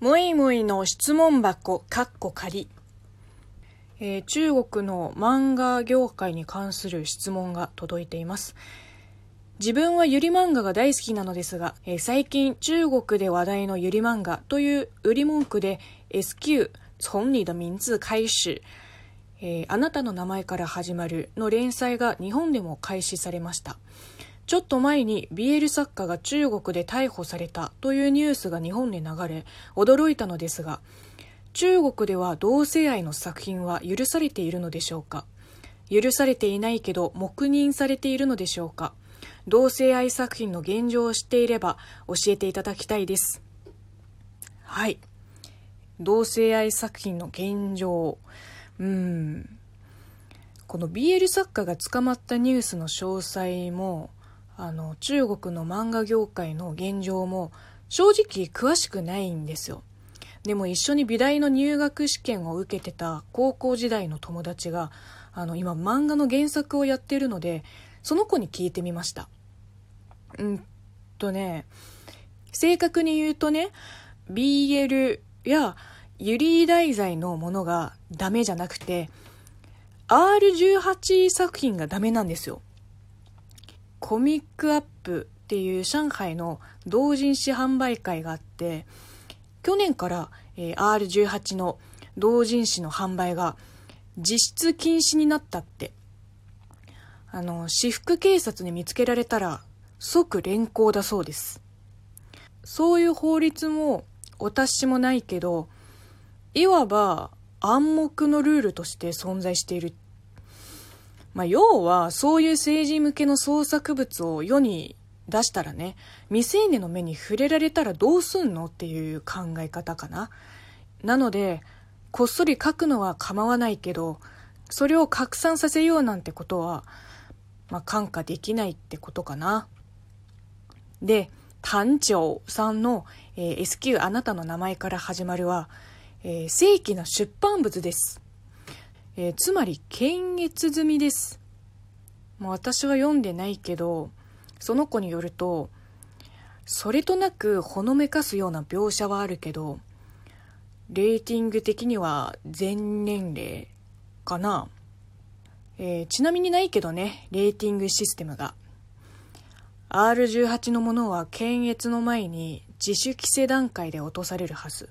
むいむいの質問箱、かっこ仮。えー、中国の漫画業界に関する質問が届いています。自分はゆり漫画が大好きなのですが、えー、最近中国で話題のゆり漫画という売り文句で SQ、从你的名字開始、えー、あなたの名前から始まるの連載が日本でも開始されました。ちょっと前に BL 作家が中国で逮捕されたというニュースが日本で流れ驚いたのですが中国では同性愛の作品は許されているのでしょうか？許されていないけど黙認されているのでしょうか？同性愛作品の現状を知っていれば教えていただきたいです。はい。同性愛作品の現状。うん。この BL 作家が捕まったニュースの詳細もあの中国の漫画業界の現状も正直詳しくないんですよ。でも一緒に美大の入学試験を受けてた高校時代の友達があの今漫画の原作をやってるのでその子に聞いてみました。うんとね正確に言うとね BL やユリー題材のものがダメじゃなくて R18 作品がダメなんですよ。コミックアップっていう上海の同人誌販売会があって去年から、えー、R18 の同人誌の販売が実質禁止になったって。あの私服警察に見つけられたら即連行だそうです。そういう法律もお達しもないけどいわば暗黙のルールとして存在しているっまあ、要はそういう政治向けの創作物を世に出したらね未成年の目に触れられたらどうすんのっていう考え方かな。なのでこっそり書くのは構わないけどそれを拡散させようなんてことは、まあ、感化できないってことかな。で単調さんの、えー、SQ あなたの名前から始まるは、えー、正規な出版物です。えー、つまり検閲済みです。もう私は読んでないけど、その子によると、それとなくほのめかすような描写はあるけど、レーティング的には全年齢かな。えー、ちなみにないけどね、レーティングシステムが。R18 のものは検閲の前に自主規制段階で落とされるはず。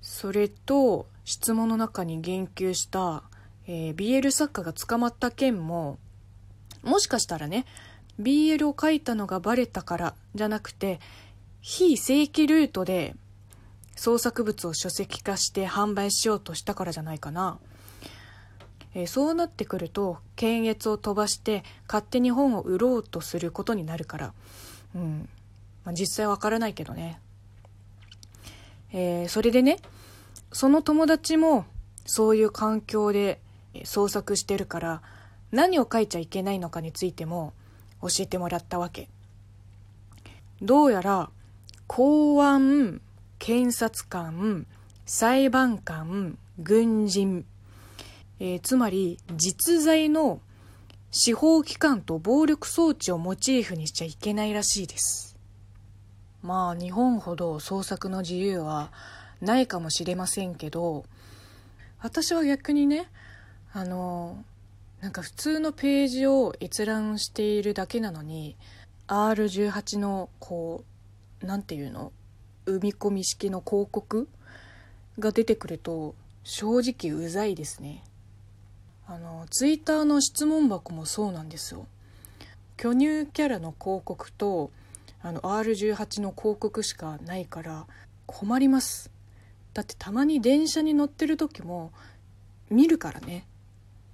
それと、質問の中に言及した、えー、BL 作家が捕まった件ももしかしたらね BL を書いたのがバレたからじゃなくて非正規ルートで創作物を書籍化して販売しようとしたからじゃないかな、えー、そうなってくると検閲を飛ばして勝手に本を売ろうとすることになるから、うん。まあ、実際わからないけどね、えー、それでねその友達もそういう環境で創作してるから何を書いちゃいけないのかについても教えてもらったわけ。どうやら公安検察官裁判官軍人、えー、つまり実在の司法機関と暴力装置をモチーフにしちゃいけないらしいです。まあ日本ほど創作の自由はないかもしれませんけど私は逆にねあのなんか普通のページを閲覧しているだけなのに R18 のこう何て言うの？生み込み式の広告が出てくると正直うざいですね。あのツイッターの質問箱もそうなんですよ。巨乳キャラの広告とあの R18 の広告しかないから困ります。だってたまに電車に乗ってる時も見るからね。